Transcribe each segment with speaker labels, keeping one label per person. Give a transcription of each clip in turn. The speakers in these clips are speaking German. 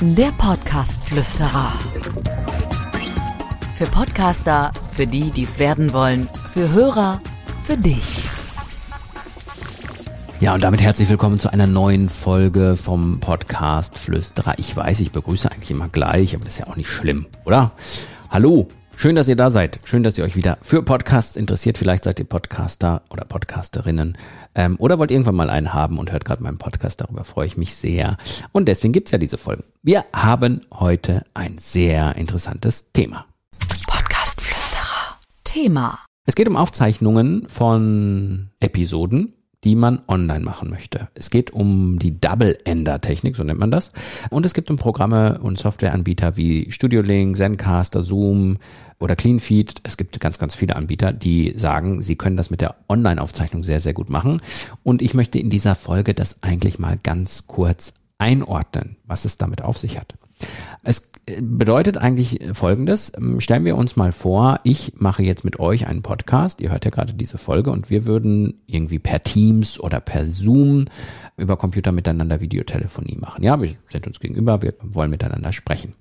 Speaker 1: Der Podcast-Flüsterer. Für Podcaster, für die, die es werden wollen, für Hörer, für dich.
Speaker 2: Ja, und damit herzlich willkommen zu einer neuen Folge vom Podcast Flüsterer. Ich weiß, ich begrüße eigentlich immer gleich, aber das ist ja auch nicht schlimm, oder? Hallo, schön, dass ihr da seid. Schön, dass ihr euch wieder für Podcasts interessiert. Vielleicht seid ihr Podcaster oder Podcasterinnen ähm, oder wollt irgendwann mal einen haben und hört gerade meinen Podcast. Darüber freue ich mich sehr. Und deswegen gibt's ja diese Folgen. Wir haben heute ein sehr interessantes Thema.
Speaker 1: Podcast-Flüsterer. Thema.
Speaker 2: Es geht um Aufzeichnungen von Episoden die man online machen möchte. Es geht um die Double-Ender-Technik, so nennt man das. Und es gibt um Programme und Softwareanbieter wie Studio Link, Zencaster, Zoom oder CleanFeed. Es gibt ganz, ganz viele Anbieter, die sagen, sie können das mit der Online-Aufzeichnung sehr, sehr gut machen. Und ich möchte in dieser Folge das eigentlich mal ganz kurz einordnen, was es damit auf sich hat. Es bedeutet eigentlich Folgendes. Ähm, stellen wir uns mal vor, ich mache jetzt mit euch einen Podcast. Ihr hört ja gerade diese Folge und wir würden irgendwie per Teams oder per Zoom über Computer miteinander Videotelefonie machen. Ja, wir sind uns gegenüber, wir wollen miteinander sprechen.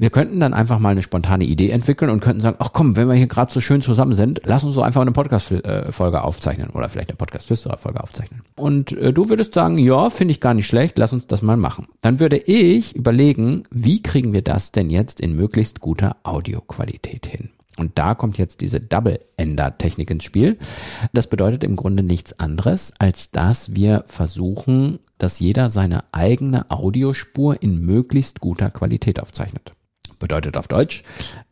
Speaker 2: Wir könnten dann einfach mal eine spontane Idee entwickeln und könnten sagen, ach komm, wenn wir hier gerade so schön zusammen sind, lass uns so einfach eine Podcast-Folge aufzeichnen oder vielleicht eine Podcast-Flüsterer-Folge aufzeichnen. Und äh, du würdest sagen, ja, finde ich gar nicht schlecht, lass uns das mal machen. Dann würde ich überlegen, wie kriegen wir das denn jetzt in möglichst guter Audioqualität hin? Und da kommt jetzt diese Double-Ender-Technik ins Spiel. Das bedeutet im Grunde nichts anderes, als dass wir versuchen, dass jeder seine eigene Audiospur in möglichst guter Qualität aufzeichnet. Bedeutet auf Deutsch,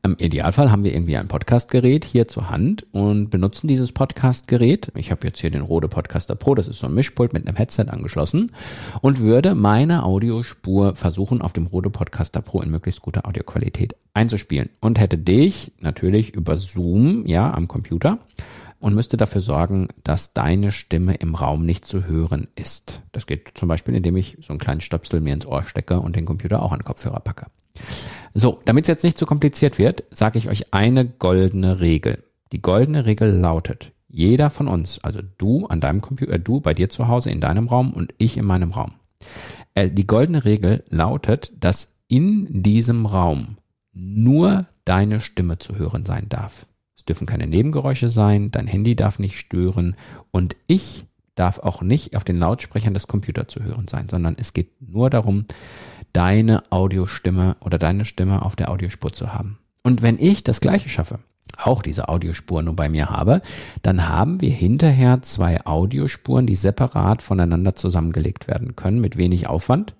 Speaker 2: im Idealfall haben wir irgendwie ein Podcastgerät hier zur Hand und benutzen dieses Podcastgerät. Ich habe jetzt hier den Rode Podcaster Pro, das ist so ein Mischpult mit einem Headset angeschlossen und würde meine Audiospur versuchen, auf dem Rode Podcaster Pro in möglichst guter Audioqualität einzuspielen und hätte dich natürlich über Zoom, ja, am Computer und müsste dafür sorgen, dass deine Stimme im Raum nicht zu hören ist. Das geht zum Beispiel, indem ich so einen kleinen Stöpsel mir ins Ohr stecke und den Computer auch an den Kopfhörer packe. So, damit es jetzt nicht zu kompliziert wird, sage ich euch eine goldene Regel. Die goldene Regel lautet, jeder von uns, also du an deinem Computer, äh, du bei dir zu Hause in deinem Raum und ich in meinem Raum. Äh, die goldene Regel lautet, dass in diesem Raum nur deine Stimme zu hören sein darf. Es dürfen keine Nebengeräusche sein, dein Handy darf nicht stören und ich darf auch nicht auf den Lautsprechern des Computers zu hören sein, sondern es geht nur darum, deine Audiostimme oder deine Stimme auf der Audiospur zu haben. Und wenn ich das gleiche schaffe, auch diese Audiospur nur bei mir habe, dann haben wir hinterher zwei Audiospuren, die separat voneinander zusammengelegt werden können mit wenig Aufwand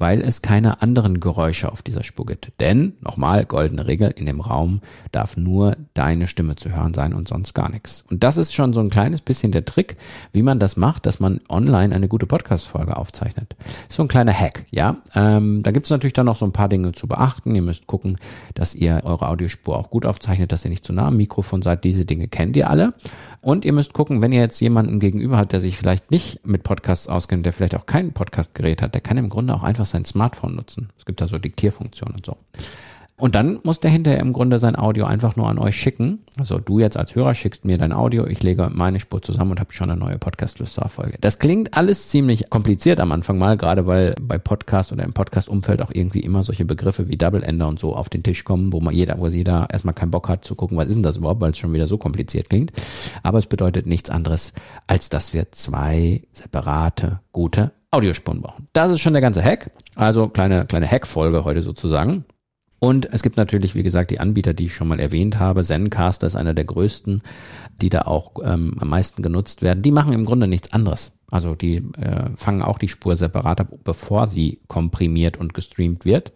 Speaker 2: weil es keine anderen Geräusche auf dieser Spur gibt. Denn, nochmal, goldene Regel, in dem Raum darf nur deine Stimme zu hören sein und sonst gar nichts. Und das ist schon so ein kleines bisschen der Trick, wie man das macht, dass man online eine gute Podcast-Folge aufzeichnet. So ein kleiner Hack, ja. Ähm, da gibt es natürlich dann noch so ein paar Dinge zu beachten. Ihr müsst gucken, dass ihr eure Audiospur auch gut aufzeichnet, dass ihr nicht zu nah am Mikrofon seid. Diese Dinge kennt ihr alle. Und ihr müsst gucken, wenn ihr jetzt jemanden gegenüber habt, der sich vielleicht nicht mit Podcasts auskennt, der vielleicht auch kein Podcastgerät hat, der kann im Grunde auch einfach sein Smartphone nutzen. Es gibt da so Diktierfunktionen und so. Und dann muss der hinterher im Grunde sein Audio einfach nur an euch schicken. Also du jetzt als Hörer schickst mir dein Audio, ich lege meine Spur zusammen und habe schon eine neue Podcast-Folge. Das klingt alles ziemlich kompliziert am Anfang mal, gerade weil bei Podcast oder im Podcast-Umfeld auch irgendwie immer solche Begriffe wie Double-Ender und so auf den Tisch kommen, wo man jeder, wo jeder erstmal keinen Bock hat zu gucken, was ist denn das überhaupt, weil es schon wieder so kompliziert klingt. Aber es bedeutet nichts anderes, als dass wir zwei separate, gute Audiospuren brauchen. Das ist schon der ganze Hack. Also kleine, kleine Hack-Folge heute sozusagen. Und es gibt natürlich, wie gesagt, die Anbieter, die ich schon mal erwähnt habe. Zencaster ist einer der größten, die da auch ähm, am meisten genutzt werden. Die machen im Grunde nichts anderes. Also die äh, fangen auch die Spur separat ab, bevor sie komprimiert und gestreamt wird.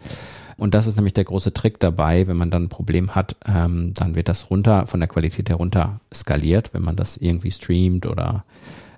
Speaker 2: Und das ist nämlich der große Trick dabei, wenn man dann ein Problem hat, ähm, dann wird das runter, von der Qualität herunter skaliert, wenn man das irgendwie streamt oder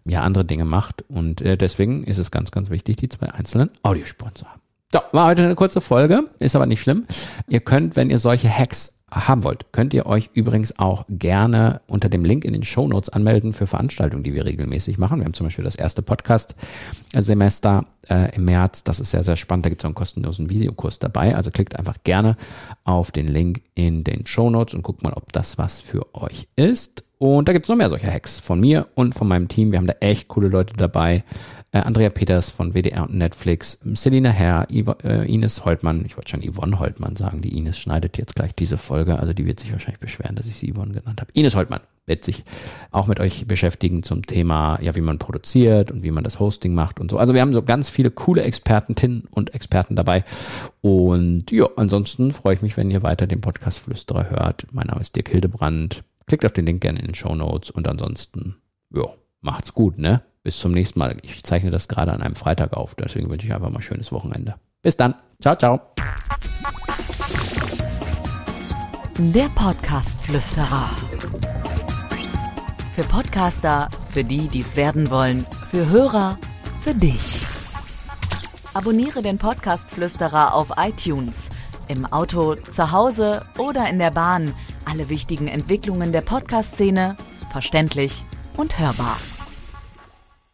Speaker 2: ja andere Dinge macht. Und äh, deswegen ist es ganz, ganz wichtig, die zwei einzelnen Audiospuren zu haben. So, war heute eine kurze Folge, ist aber nicht schlimm. Ihr könnt, wenn ihr solche Hacks haben wollt, könnt ihr euch übrigens auch gerne unter dem Link in den Show Notes anmelden für Veranstaltungen, die wir regelmäßig machen. Wir haben zum Beispiel das erste Podcast-Semester äh, im März. Das ist sehr, sehr spannend. Da gibt es einen kostenlosen Videokurs dabei. Also klickt einfach gerne auf den Link in den Show Notes und guckt mal, ob das was für euch ist. Und da gibt's noch mehr solcher Hacks von mir und von meinem Team. Wir haben da echt coole Leute dabei. Äh, Andrea Peters von WDR und Netflix, Selina Herr, Ivo, äh, Ines Holtmann, ich wollte schon Yvonne Holtmann sagen, die Ines schneidet jetzt gleich diese Folge, also die wird sich wahrscheinlich beschweren, dass ich sie Yvonne genannt habe. Ines Holtmann wird sich auch mit euch beschäftigen zum Thema, ja, wie man produziert und wie man das Hosting macht und so. Also wir haben so ganz viele coole Expertentinnen und Experten dabei. Und ja, ansonsten freue ich mich, wenn ihr weiter den Podcast Flüsterer hört. Mein Name ist Dirk Hildebrand. Klickt auf den Link gerne in den Show Notes und ansonsten, ja, macht's gut, ne? Bis zum nächsten Mal. Ich zeichne das gerade an einem Freitag auf, deswegen wünsche ich einfach mal ein schönes Wochenende. Bis dann. Ciao, ciao.
Speaker 1: Der Podcast Flüsterer. Für Podcaster, für die, die es werden wollen, für Hörer, für dich. Abonniere den Podcast Flüsterer auf iTunes, im Auto, zu Hause oder in der Bahn alle wichtigen Entwicklungen der Podcast-Szene verständlich und hörbar.